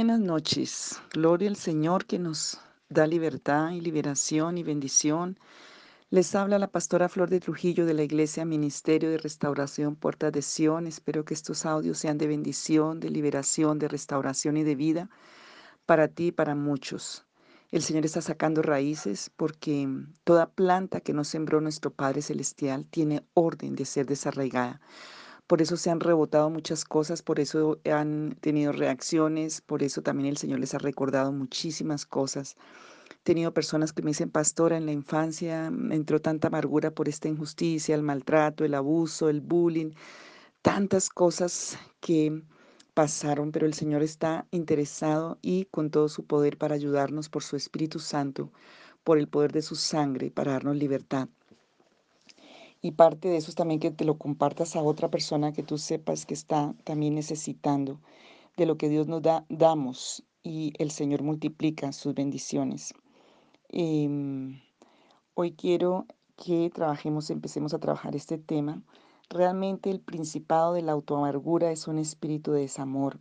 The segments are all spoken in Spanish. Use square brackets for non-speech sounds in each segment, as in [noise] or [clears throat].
Buenas noches. Gloria al Señor que nos da libertad y liberación y bendición. Les habla la pastora Flor de Trujillo de la Iglesia Ministerio de Restauración Puerta de Sion. Espero que estos audios sean de bendición, de liberación, de restauración y de vida para ti y para muchos. El Señor está sacando raíces porque toda planta que no sembró nuestro Padre Celestial tiene orden de ser desarraigada. Por eso se han rebotado muchas cosas, por eso han tenido reacciones, por eso también el Señor les ha recordado muchísimas cosas. He tenido personas que me dicen, pastora, en la infancia entró tanta amargura por esta injusticia, el maltrato, el abuso, el bullying, tantas cosas que pasaron, pero el Señor está interesado y con todo su poder para ayudarnos por su Espíritu Santo, por el poder de su sangre, para darnos libertad. Y parte de eso es también que te lo compartas a otra persona que tú sepas que está también necesitando de lo que Dios nos da, damos y el Señor multiplica sus bendiciones. Em, hoy quiero que trabajemos, empecemos a trabajar este tema. Realmente el principado de la autoamargura es un espíritu de desamor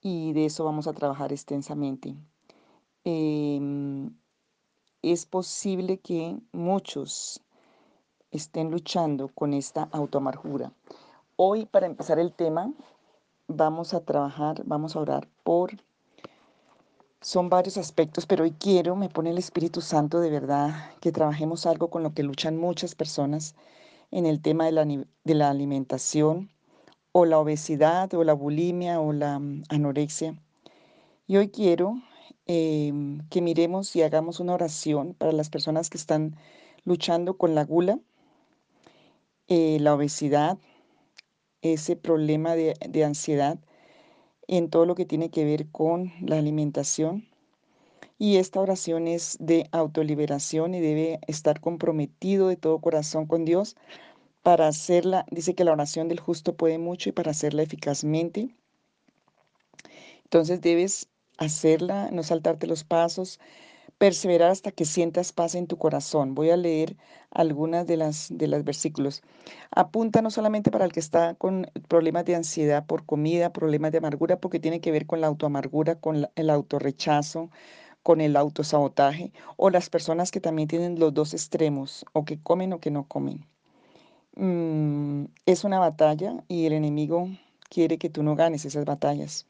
y de eso vamos a trabajar extensamente. Em, es posible que muchos estén luchando con esta autoamargura. Hoy, para empezar el tema, vamos a trabajar, vamos a orar por... Son varios aspectos, pero hoy quiero, me pone el Espíritu Santo de verdad, que trabajemos algo con lo que luchan muchas personas en el tema de la, de la alimentación o la obesidad o la bulimia o la mm, anorexia. Y hoy quiero em, que miremos y hagamos una oración para las personas que están luchando con la gula, eh, la obesidad, ese problema de, de ansiedad en todo lo que tiene que ver con la alimentación. Y esta oración es de autoliberación y debe estar comprometido de todo corazón con Dios para hacerla. Dice que la oración del justo puede mucho y para hacerla eficazmente. Entonces debes hacerla, no saltarte los pasos, perseverar hasta que sientas paz en tu corazón. Voy a leer algunas de las de los versículos. Apunta no solamente para el que está con problemas de ansiedad por comida, problemas de amargura, porque tiene que ver con la autoamargura, con el autorrechazo, con el autosabotaje, o las personas que también tienen los dos extremos, o que comen o que no comen. Mm, es una batalla y el enemigo quiere que tú no ganes esas batallas.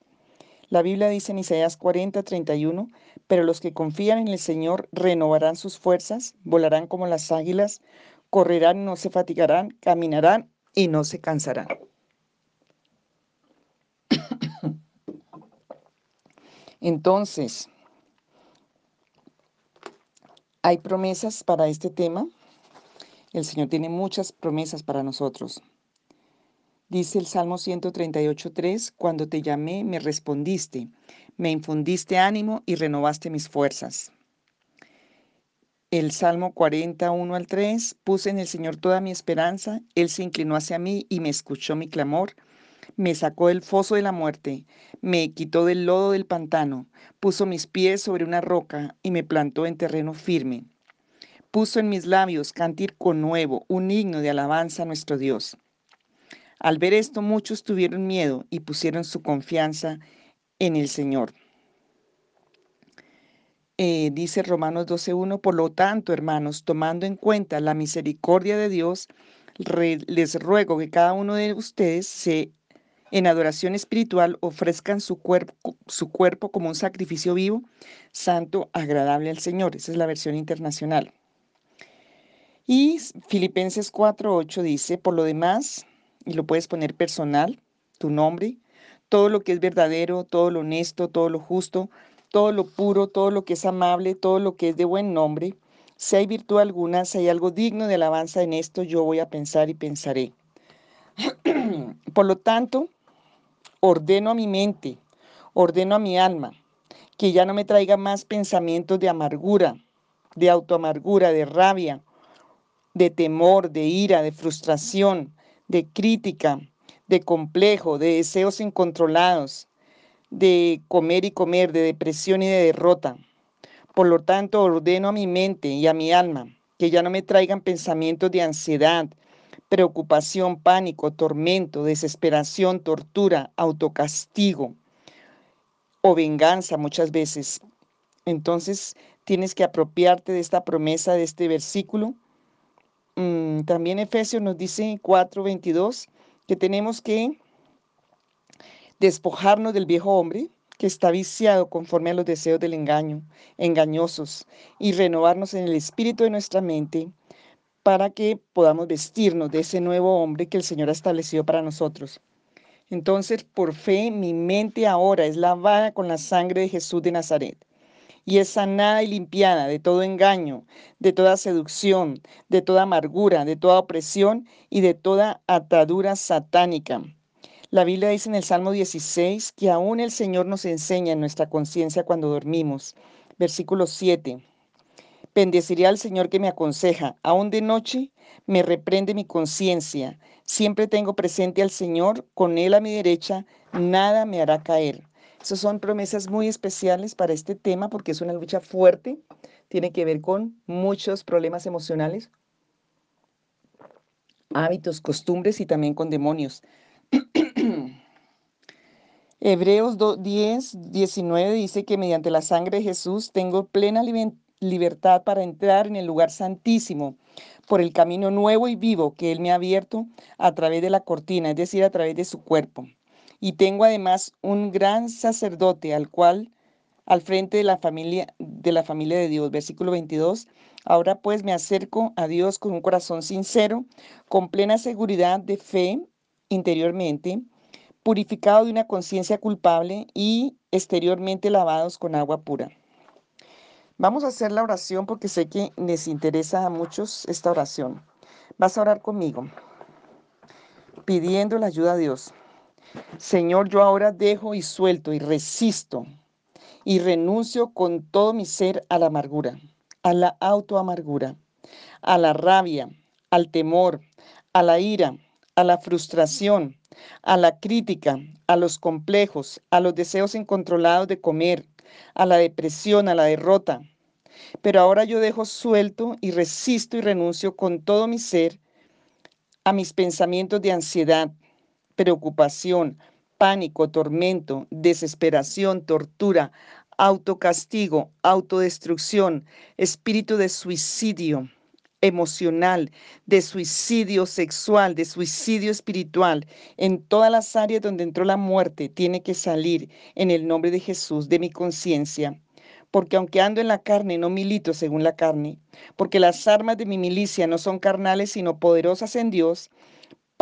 La Biblia dice en Isaías 40, 31, pero los que confían en el Señor renovarán sus fuerzas, volarán como las águilas, correrán no se fatigarán, caminarán y no se cansarán. Entonces, hay promesas para este tema. El Señor tiene muchas promesas para nosotros. Dice el Salmo 138.3, cuando te llamé me respondiste, me infundiste ánimo y renovaste mis fuerzas. El Salmo 41 al 3, puse en el Señor toda mi esperanza, Él se inclinó hacia mí y me escuchó mi clamor, me sacó del foso de la muerte, me quitó del lodo del pantano, puso mis pies sobre una roca y me plantó en terreno firme. Puso en mis labios con nuevo, un himno de alabanza a nuestro Dios. Al ver esto, muchos tuvieron miedo y pusieron su confianza en el Señor. Eh, dice Romanos 12.1, por lo tanto, hermanos, tomando en cuenta la misericordia de Dios, les ruego que cada uno de ustedes se, en adoración espiritual ofrezcan su cuerpo, su cuerpo como un sacrificio vivo, santo, agradable al Señor. Esa es la versión internacional. Y Filipenses 4.8 dice, por lo demás, y lo puedes poner personal, tu nombre, todo lo que es verdadero, todo lo honesto, todo lo justo, todo lo puro, todo lo que es amable, todo lo que es de buen nombre. Si hay virtud alguna, si hay algo digno de alabanza en esto, yo voy a pensar y pensaré. [clears throat] Por lo tanto, ordeno a mi mente, ordeno a mi alma, que ya no me traiga más pensamientos de amargura, de autoamargura, de rabia, de temor, de ira, de frustración, de crítica, de complejo, de deseos incontrolados, de comer y comer, de depresión y de derrota. Por lo tanto, ordeno a mi mente y a mi alma que ya no me traigan pensamientos de ansiedad, preocupación, pánico, tormento, desesperación, tortura, autocastigo, o venganza muchas veces. Entonces tienes que apropiarte de esta promesa, de este versículo. Mm, también Efesios nos dice 4:22 que tenemos que despojarnos del viejo hombre que está viciado conforme a los deseos del engaño, engañosos, y renovarnos en el espíritu de nuestra mente para que podamos vestirnos de ese nuevo hombre que el Señor ha establecido para nosotros. Entonces, por fe, mi mente ahora es lavada con la sangre de Jesús de Nazaret y es sanada y limpiada de todo engaño, de toda seducción, de toda amargura, de toda opresión y de toda atadura satánica. La Biblia dice en el Salmo 16 que aún el Señor nos enseña en nuestra conciencia cuando dormimos. Versículo 7. Bendeciré al Señor que me aconseja. Aún de noche me reprende mi conciencia. Siempre tengo presente al Señor, con Él a mi derecha, nada me hará caer. Esas son promesas muy especiales para este tema porque es una lucha fuerte. Tiene que ver con muchos problemas emocionales, hábitos, costumbres y también con demonios. [clears throat] Hebreos 10, 19 dice que mediante la sangre de Jesús tengo plena libertad para entrar en el lugar santísimo por el camino nuevo y vivo que Él me ha abierto a través de la cortina, es decir, a través de su cuerpo. Y tengo además un gran sacerdote al cual al frente de la familia de la familia de Dios, versículo 22. Ahora pues me acerco a Dios con un corazón sincero, con plena seguridad de fe interiormente, purificado de una conciencia culpable y exteriormente lavados con agua pura. Vamos a hacer la oración porque sé que les interesa a muchos esta oración. Vas a orar conmigo, pidiendo la ayuda a Dios. Señor, yo ahora dejo y suelto y resisto y renuncio con todo mi ser a la amargura, a la autoamargura, a la rabia, al temor, a la ira, a la frustración, a la crítica, a los complejos, a los deseos incontrolados de comer, a la depresión, a la derrota, pero ahora yo dejo suelto y resisto y renuncio con todo mi ser a mis pensamientos de ansiedad, preocupación, pánico, tormento, desesperación, tortura, autocastigo, autodestrucción, espíritu de suicidio emocional, de suicidio sexual, de suicidio espiritual, en todas las áreas donde entró la muerte, tiene que salir en el nombre de Jesús de mi conciencia. Porque aunque ando en la carne, no milito según la carne, porque las armas de mi milicia no son carnales, sino poderosas en Dios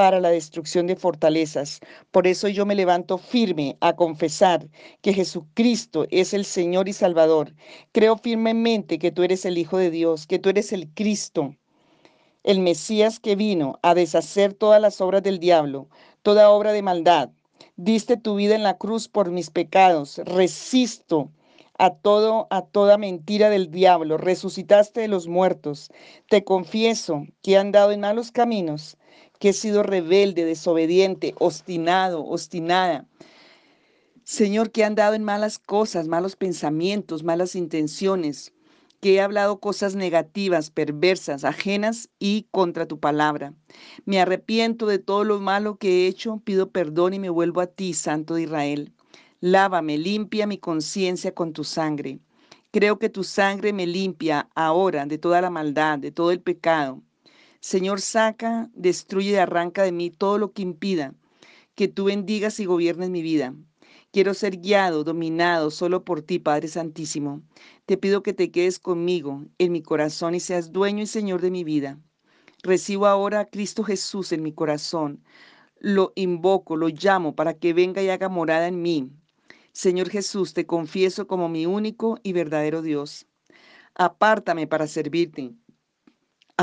para la destrucción de fortalezas. Por eso yo me levanto firme a confesar que Jesucristo es el Señor y Salvador. Creo firmemente que tú eres el Hijo de Dios, que tú eres el Cristo, el Mesías que vino a deshacer todas las obras del diablo, toda obra de maldad. Diste tu vida en la cruz por mis pecados. Resisto a todo a toda mentira del diablo, resucitaste de los muertos. Te confieso que he andado en malos caminos, que he sido rebelde, desobediente, obstinado, obstinada. Señor, que he andado en malas cosas, malos pensamientos, malas intenciones, que he hablado cosas negativas, perversas, ajenas y contra tu palabra. Me arrepiento de todo lo malo que he hecho, pido perdón y me vuelvo a ti, Santo de Israel. Lávame, limpia mi conciencia con tu sangre. Creo que tu sangre me limpia ahora de toda la maldad, de todo el pecado. Señor, saca, destruye y arranca de mí todo lo que impida que tú bendigas y gobiernes mi vida. Quiero ser guiado, dominado solo por ti, Padre Santísimo. Te pido que te quedes conmigo en mi corazón y seas dueño y Señor de mi vida. Recibo ahora a Cristo Jesús en mi corazón. Lo invoco, lo llamo para que venga y haga morada en mí. Señor Jesús, te confieso como mi único y verdadero Dios. Apártame para servirte,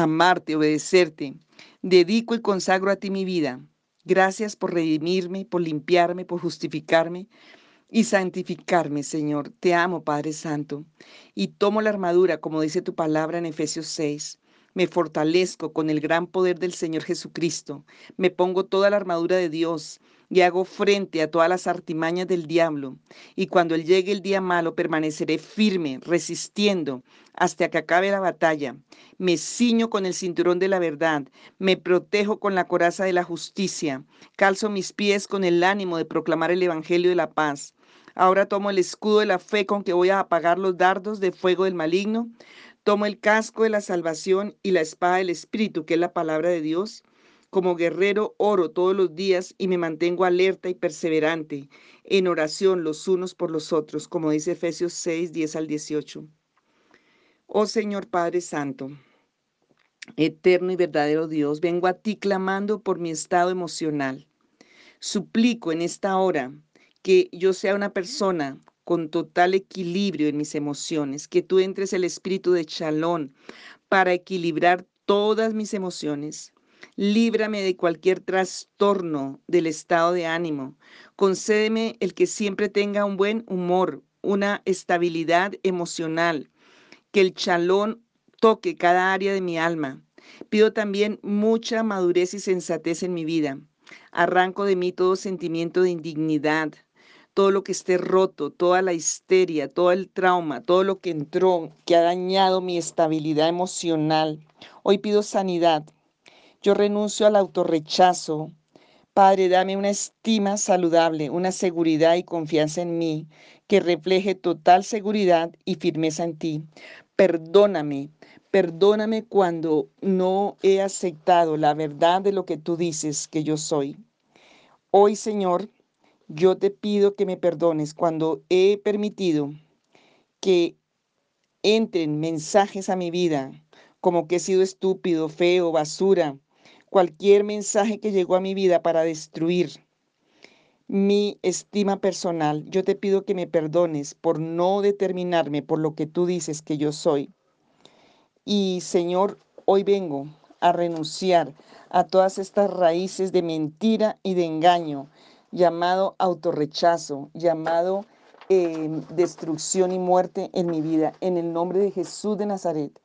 amarte, obedecerte. Dedico y consagro a ti mi vida. Gracias por redimirme, por limpiarme, por justificarme y santificarme, Señor. Te amo, Padre Santo. Y tomo la armadura, como dice tu palabra en Efesios 6. Me fortalezco con el gran poder del Señor Jesucristo. Me pongo toda la armadura de Dios y hago frente a todas las artimañas del diablo. Y cuando él llegue el día malo, permaneceré firme, resistiendo hasta que acabe la batalla. Me ciño con el cinturón de la verdad, me protejo con la coraza de la justicia, calzo mis pies con el ánimo de proclamar el Evangelio de la paz. Ahora tomo el escudo de la fe con que voy a apagar los dardos de fuego del maligno. Tomo el casco de la salvación y la espada del Espíritu, que es la palabra de Dios. Como guerrero oro todos los días y me mantengo alerta y perseverante en oración los unos por los otros, como dice Efesios 6, 10 al 18. Oh Señor Padre Santo, eterno y verdadero Dios, vengo a ti clamando por mi estado emocional. Suplico en esta hora que yo sea una persona con total equilibrio en mis emociones, que tú entres el espíritu de chalón para equilibrar todas mis emociones. Líbrame de cualquier trastorno del estado de ánimo. Concédeme el que siempre tenga un buen humor, una estabilidad emocional, que el chalón toque cada área de mi alma. Pido también mucha madurez y sensatez en mi vida. Arranco de mí todo sentimiento de indignidad, todo lo que esté roto, toda la histeria, todo el trauma, todo lo que entró, que ha dañado mi estabilidad emocional. Hoy pido sanidad. Yo renuncio al autorrechazo. Padre, dame una estima saludable, una seguridad y confianza en mí que refleje total seguridad y firmeza en ti. Perdóname, perdóname cuando no he aceptado la verdad de lo que tú dices que yo soy. Hoy, Señor, yo te pido que me perdones cuando he permitido que entren mensajes a mi vida, como que he sido estúpido, feo, basura, cualquier mensaje que llegó a mi vida para destruir mi estima personal. Yo te pido que me perdones por no determinarme por lo que tú dices que yo soy. Y Señor, hoy vengo a renunciar a todas estas raíces de mentira y de engaño llamado autorrechazo, llamado em, destrucción y muerte en mi vida. En el nombre de Jesús de Nazaret,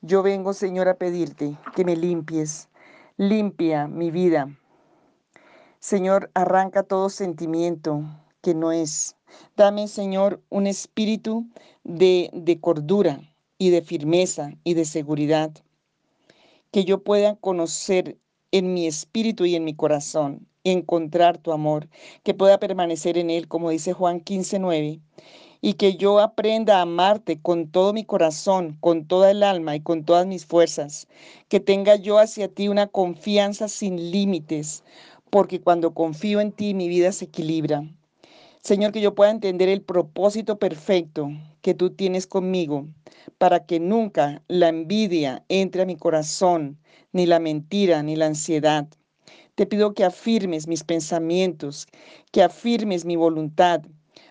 yo vengo, Señor, a pedirte que me limpies. Limpia mi vida. Señor, arranca todo sentimiento que no es. Dame, Señor, un espíritu de, de cordura y de firmeza y de seguridad. Que yo pueda conocer en mi espíritu y en mi corazón encontrar tu amor, que pueda permanecer en él, como dice Juan 15, 9, y que yo aprenda a amarte con todo mi corazón, con toda el alma y con todas mis fuerzas, que tenga yo hacia ti una confianza sin límites, porque cuando confío en ti mi vida se equilibra. Señor, que yo pueda entender el propósito perfecto que tú tienes conmigo, para que nunca la envidia entre a mi corazón, ni la mentira, ni la ansiedad. Te pido que afirmes mis pensamientos, que afirmes mi voluntad,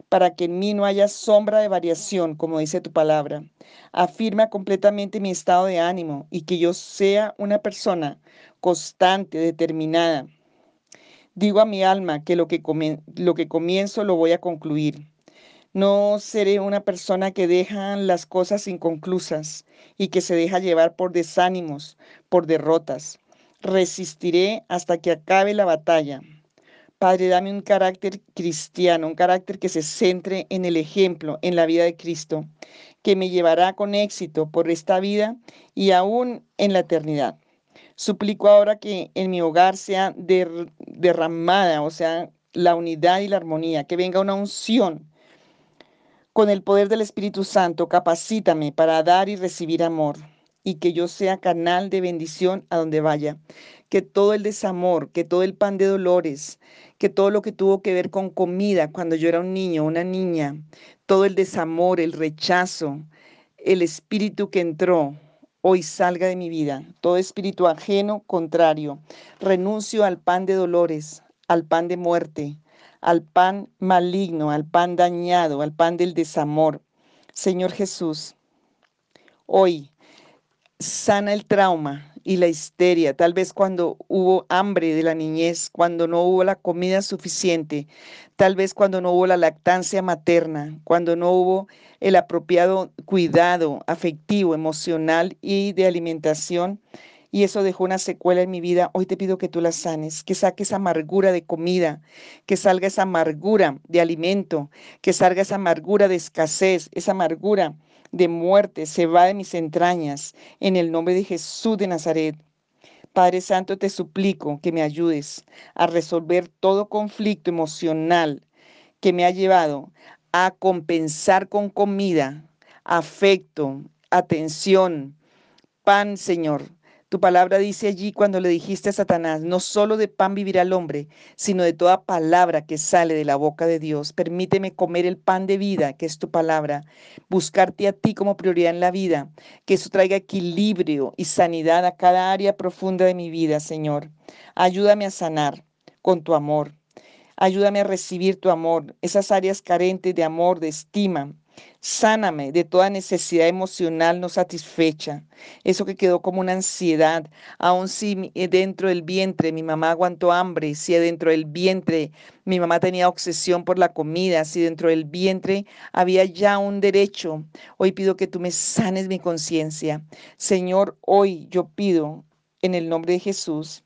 para que en mí no haya sombra de variación, como dice tu palabra. Afirma completamente mi estado de ánimo y que yo sea una persona constante, determinada. Digo a mi alma que lo que, lo que comienzo lo voy a concluir. No seré una persona que deja las cosas inconclusas y que se deja llevar por desánimos, por derrotas resistiré hasta que acabe la batalla. Padre, dame un carácter cristiano, un carácter que se centre en el ejemplo, en la vida de Cristo, que me llevará con éxito por esta vida y aún en la eternidad. Suplico ahora que en mi hogar sea derramada, o sea, la unidad y la armonía, que venga una unción con el poder del Espíritu Santo, capacítame para dar y recibir amor y que yo sea canal de bendición a donde vaya. Que todo el desamor, que todo el pan de dolores, que todo lo que tuvo que ver con comida cuando yo era un niño, una niña, todo el desamor, el rechazo, el espíritu que entró, hoy salga de mi vida. Todo espíritu ajeno, contrario. Renuncio al pan de dolores, al pan de muerte, al pan maligno, al pan dañado, al pan del desamor. Señor Jesús, hoy sana el trauma y la histeria, tal vez cuando hubo hambre de la niñez, cuando no hubo la comida suficiente, tal vez cuando no hubo la lactancia materna, cuando no hubo el apropiado cuidado afectivo, emocional y de alimentación. Y eso dejó una secuela en mi vida. Hoy te pido que tú la sanes, que saques amargura de comida, que salga esa amargura de alimento, que salga esa amargura de escasez, esa amargura de muerte se va de mis entrañas, en el nombre de Jesús de Nazaret. Padre Santo, te suplico que me ayudes a resolver todo conflicto emocional que me ha llevado a compensar con comida, afecto, atención, pan, Señor. Tu palabra dice allí cuando le dijiste a Satanás, no solo de pan vivirá el hombre, sino de toda palabra que sale de la boca de Dios. Permíteme comer el pan de vida, que es tu palabra, buscarte a ti como prioridad en la vida, que eso traiga equilibrio y sanidad a cada área profunda de mi vida, Señor. Ayúdame a sanar con tu amor. Ayúdame a recibir tu amor, esas áreas carentes de amor, de estima, Sáname de toda necesidad emocional no satisfecha, eso que quedó como una ansiedad, aun si eh, dentro del vientre mi mamá aguantó hambre, si dentro del vientre mi mamá tenía obsesión por la comida, si dentro del vientre había ya un derecho. Hoy pido que tú me sanes mi conciencia. Señor, hoy yo pido en el nombre de Jesús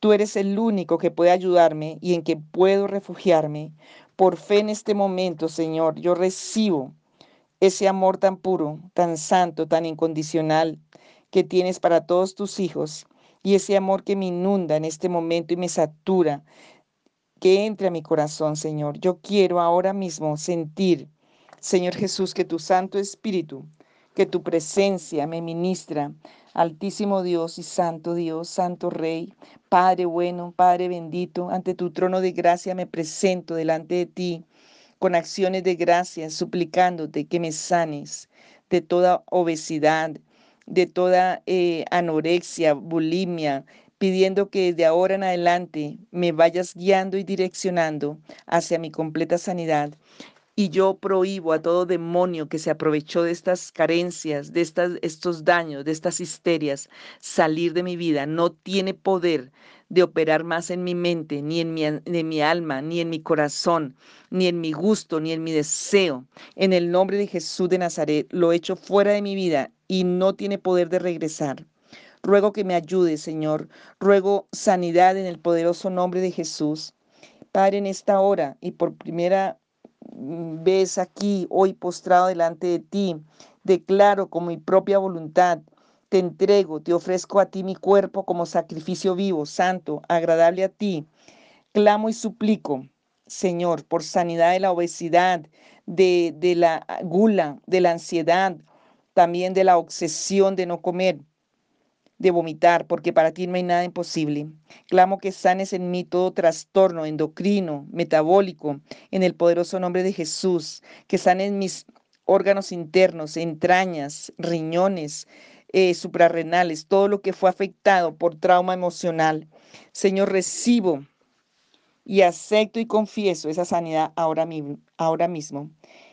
Tú eres el único que puede ayudarme y en que puedo refugiarme. Por fe en este momento, Señor, yo recibo ese amor tan puro, tan santo, tan incondicional que tienes para todos tus hijos y ese amor que me inunda en este momento y me satura, que entre a mi corazón, Señor. Yo quiero ahora mismo sentir, Señor Jesús, que tu Santo Espíritu, que tu presencia me ministra. Altísimo Dios y Santo Dios, Santo Rey, Padre bueno, Padre bendito, ante tu trono de gracia me presento delante de ti con acciones de gracia, suplicándote que me sanes de toda obesidad, de toda eh, anorexia, bulimia, pidiendo que desde ahora en adelante me vayas guiando y direccionando hacia mi completa sanidad. Y yo prohíbo a todo demonio que se aprovechó de estas carencias, de estas, estos daños, de estas histerias, salir de mi vida. No tiene poder de operar más en mi mente, ni en mi, mi alma, ni en mi corazón, ni en mi gusto, ni en mi deseo. En el nombre de Jesús de Nazaret lo echo fuera de mi vida y no tiene poder de regresar. Ruego que me ayude, Señor. Ruego sanidad en el poderoso nombre de Jesús. Padre, en esta hora y por primera ves aquí hoy postrado delante de ti, declaro con mi propia voluntad, te entrego, te ofrezco a ti mi cuerpo como sacrificio vivo, santo, agradable a ti. Clamo y suplico, Señor, por sanidad de la obesidad, de, de la gula, de la ansiedad, también de la obsesión de no comer de vomitar, porque para ti no hay nada imposible. Clamo que sanes en mí todo trastorno endocrino, metabólico, en el poderoso nombre de Jesús, que sanes mis órganos internos, entrañas, riñones, eh, suprarrenales, todo lo que fue afectado por trauma emocional. Señor, recibo y acepto y confieso esa sanidad ahora, ahora mismo.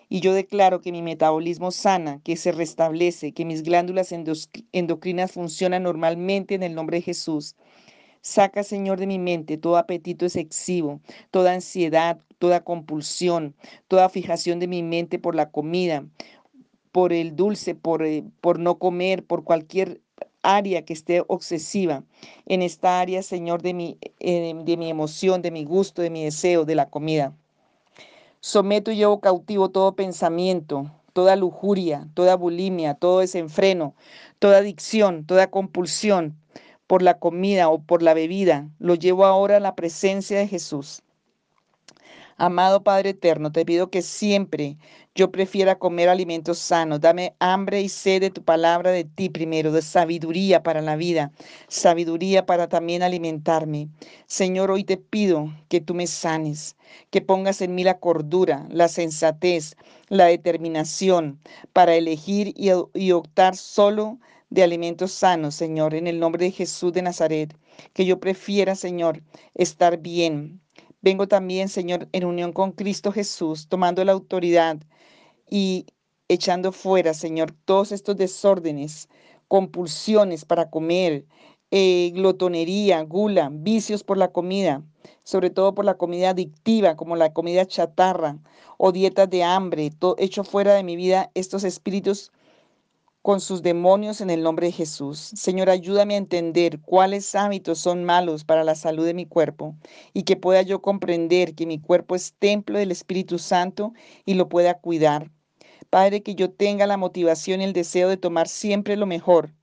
Y yo declaro que mi metabolismo sana, que se restablece, que mis glándulas endocrinas funcionan normalmente en el nombre de Jesús. Saca, Señor, de mi mente todo apetito excesivo, toda ansiedad, toda compulsión, toda fijación de mi mente por la comida, por el dulce, por, eh, no comer, por cualquier área que esté obsesiva. En esta área, Señor, de mi, eh, de mi emoción, de mi gusto, de mi deseo, de la comida. Someto y llevo cautivo todo pensamiento, toda lujuria, toda bulimia, todo desenfreno, toda adicción, toda compulsión por la comida o por la bebida. Lo llevo ahora a la presencia de Jesús. Amado Padre Eterno, te pido que siempre yo prefiera comer alimentos sanos. Dame hambre y sed de tu palabra de ti primero, de sabiduría para la vida, sabiduría para también alimentarme. Señor, hoy te pido que tú me sanes, que pongas en mí la cordura, la sensatez, la determinación para elegir y, y optar solo de alimentos sanos, Señor, en el nombre de Jesús de Nazaret. Que yo prefiera, Señor, estar bien, Vengo también, Señor, en unión con Cristo Jesús, tomando la autoridad y echando fuera, Señor, todos estos desórdenes, compulsiones para comer, eh, glotonería, gula, vicios por la comida, sobre todo por la comida adictiva, como la comida chatarra o dietas de hambre, todo, hecho fuera de mi vida estos espíritus con sus demonios en el nombre de Jesús. Señor, ayúdame a entender cuáles hábitos son malos para la salud de mi cuerpo y que pueda yo comprender que mi cuerpo es templo del Espíritu Santo y lo pueda cuidar. Padre, que yo tenga la motivación y el deseo de tomar siempre lo mejor,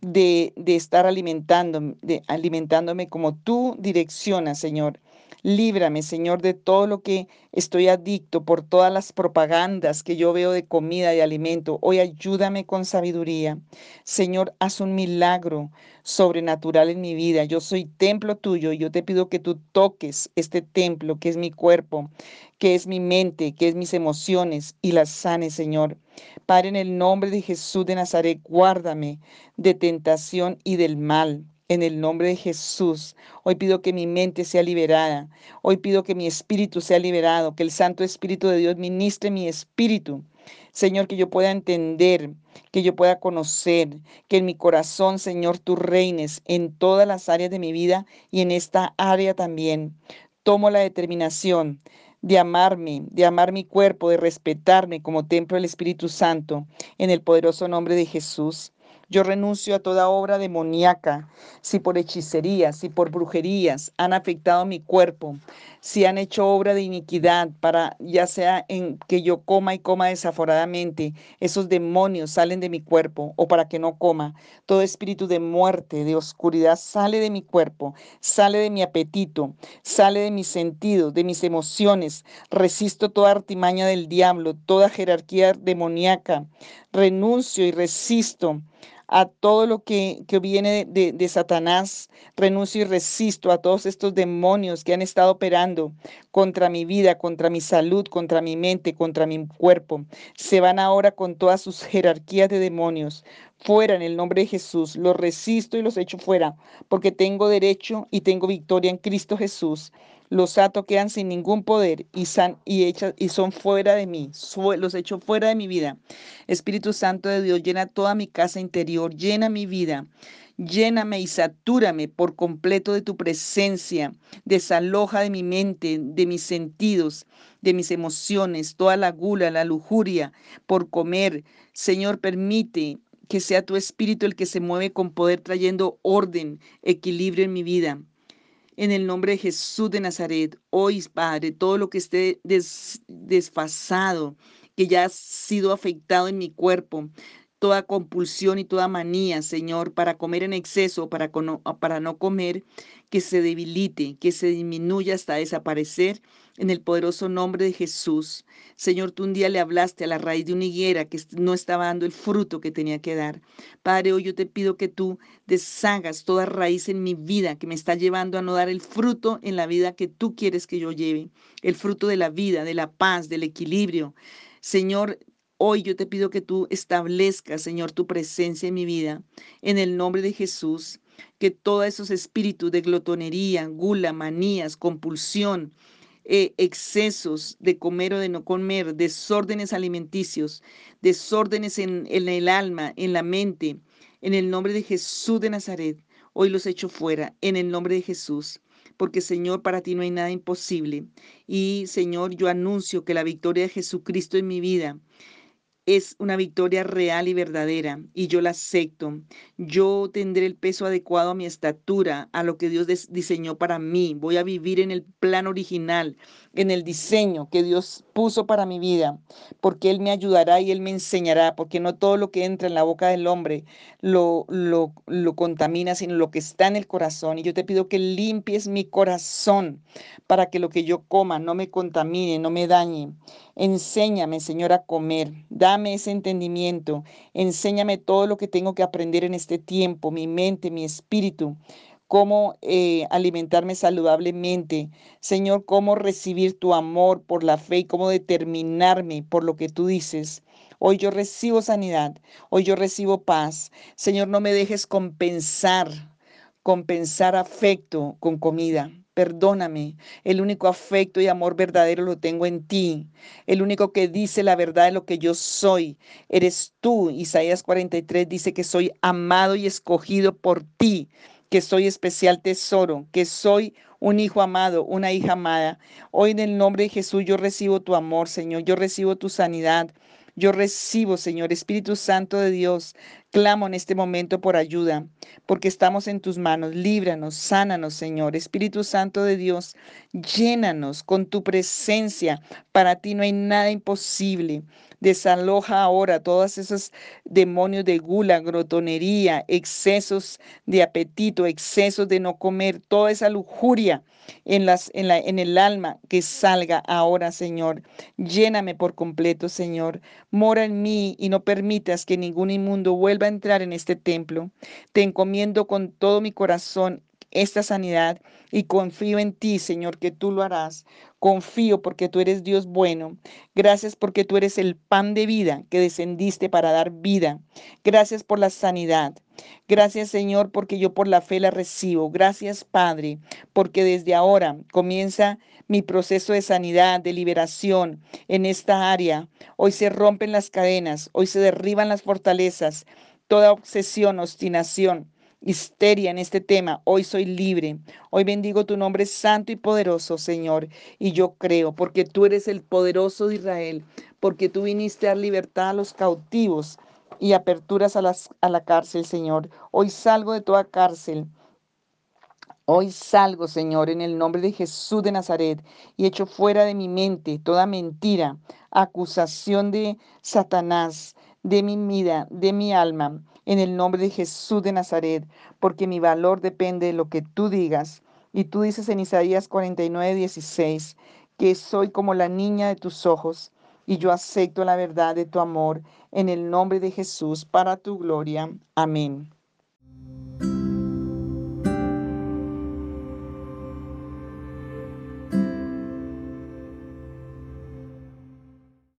de, de estar alimentando, de, alimentándome como tú direccionas, Señor. Líbrame, Señor, de todo lo que estoy adicto, por todas las propagandas que yo veo de comida y alimento. Hoy ayúdame con sabiduría. Señor, haz un milagro sobrenatural en mi vida. Yo soy templo tuyo y yo te pido que tú toques este templo que es mi cuerpo, que es mi mente, que es mis emociones y las sanes, Señor. Padre, en el nombre de Jesús de Nazaret, guárdame de tentación y del mal. En el nombre de Jesús, hoy pido que mi mente sea liberada. Hoy pido que mi espíritu sea liberado, que el Santo Espíritu de Dios ministre mi espíritu. Señor, que yo pueda entender, que yo pueda conocer, que en mi corazón, Señor, tú reines en todas las áreas de mi vida y en esta área también. Tomo la determinación de amarme, de amar mi cuerpo, de respetarme como templo del Espíritu Santo, en el poderoso nombre de Jesús. Yo renuncio a toda obra demoníaca, si por hechicería, si por brujerías han afectado mi cuerpo, si han hecho obra de iniquidad para ya sea en que yo coma y coma desaforadamente, esos demonios salen de mi cuerpo o para que no coma. Todo espíritu de muerte, de oscuridad sale de mi cuerpo, sale de mi apetito, sale de mis sentidos, de mis emociones. Resisto toda artimaña del diablo, toda jerarquía demoníaca. Renuncio y resisto a todo lo que, viene de, de, Satanás. Renuncio y resisto a todos estos demonios que han estado operando contra mi vida, contra mi salud, contra mi mente, contra mi cuerpo. Se van ahora con todas sus jerarquías de demonios. Fuera en el nombre de Jesús. Los resisto y los echo fuera, porque tengo derecho y tengo victoria en Cristo Jesús. Los ato quedan sin ningún poder y, san, y, y son fuera de mí, los echo fuera de mi vida. Espíritu Santo de Dios, llena toda mi casa interior, llena mi vida. Lléname y satúrame por completo de tu presencia. Desaloja de mi mente, de mis sentidos, de mis emociones, toda la gula, la lujuria por comer. Señor, permite que sea tu espíritu el que se mueve con poder trayendo orden, equilibrio en mi vida. En el nombre de Jesús de Nazaret, hoy, Padre, todo lo que esté desfasado, que ya ha sido afectado en mi cuerpo, toda compulsión y toda manía, Señor, para comer en exceso, para, para no comer, que se debilite, que se disminuya hasta desaparecer en el poderoso nombre de Jesús. Señor, tú un día le hablaste a la raíz de una higuera que no estaba dando el fruto que tenía que dar. Padre, hoy yo te pido que tú deshagas toda raíz en mi vida que me está llevando a no dar el fruto en la vida que tú quieres que yo lleve, el fruto de la vida, de la paz, del equilibrio. Señor, Hoy yo te pido que tú establezcas, Señor, tu presencia en mi vida, en el nombre de Jesús, que todos esos espíritus de glotonería, gula, manías, compulsión, eh, excesos de comer o de no comer, desórdenes alimenticios, desórdenes en, en el alma, en la mente, en el nombre de Jesús de Nazaret, hoy los echo fuera, en el nombre de Jesús porque Señor, para ti no hay nada imposible. Y Señor, yo anuncio que la victoria de Jesucristo en mi vida es una victoria real y verdadera y yo la acepto. Yo tendré el peso adecuado a mi estatura, a lo que Dios diseñó para mí. Voy a vivir en el plan original, en el diseño que Dios puso para mi vida, porque Él me ayudará y Él me enseñará, porque no todo lo que entra en la boca del hombre lo, lo, lo contamina, sino lo que está en el corazón. Y yo te pido que limpies mi corazón para que lo que yo coma no me contamine, no me dañe. Enséñame, Señor, a comer. Dame ese entendimiento. Enséñame todo lo que tengo que aprender en este tiempo, mi mente, mi espíritu cómo eh, alimentarme saludablemente, Señor, cómo recibir tu amor por la fe y cómo determinarme por lo que tú dices. Hoy yo recibo sanidad, hoy yo recibo paz. Señor, no me dejes compensar, compensar afecto con comida. Perdóname, el único afecto y amor verdadero lo tengo en ti. El único que dice la verdad de lo que yo soy, eres tú. Isaías 43 dice que soy amado y escogido por ti, que soy especial tesoro, que soy un hijo amado, una hija amada. Hoy en el nombre de Jesús yo recibo tu amor, Señor. Yo recibo tu sanidad. Yo recibo, Señor, Espíritu Santo de Dios, Clamo en este momento por ayuda, porque estamos en tus manos. Líbranos, sánanos, Señor. Espíritu Santo de Dios, llénanos con tu presencia. Para ti no hay nada imposible. Desaloja ahora todos esos demonios de gula, grotonería, excesos de apetito, excesos de no comer, toda esa lujuria en, las, en, la, en el alma que salga ahora, Señor. Lléname por completo, Señor. Mora en mí y no permitas que ningún inmundo vuelva a entrar en este templo. Te encomiendo con todo mi corazón esta sanidad y confío en ti, Señor, que tú lo harás. Confío porque tú eres Dios bueno. Gracias porque tú eres el pan de vida que descendiste para dar vida. Gracias por la sanidad. Gracias Señor porque yo por la fe la recibo. Gracias Padre porque desde ahora comienza mi proceso de sanidad, de liberación en esta área. Hoy se rompen las cadenas, hoy se derriban las fortalezas, toda obsesión, obstinación histeria en este tema. Hoy soy libre. Hoy bendigo tu nombre santo y poderoso, Señor. Y yo creo, porque tú eres el poderoso de Israel, porque tú viniste a dar libertad a los cautivos y aperturas a, a la cárcel, Señor. Hoy salgo de toda cárcel. Hoy salgo, Señor, en el nombre de Jesús de Nazaret y echo fuera de mi mente toda mentira, acusación de Satanás, de mi vida, de mi alma en el nombre de Jesús de Nazaret, porque mi valor depende de lo que tú digas. Y tú dices en Isaías 49, 16, que soy como la niña de tus ojos, y yo acepto la verdad de tu amor en el nombre de Jesús para tu gloria. Amén.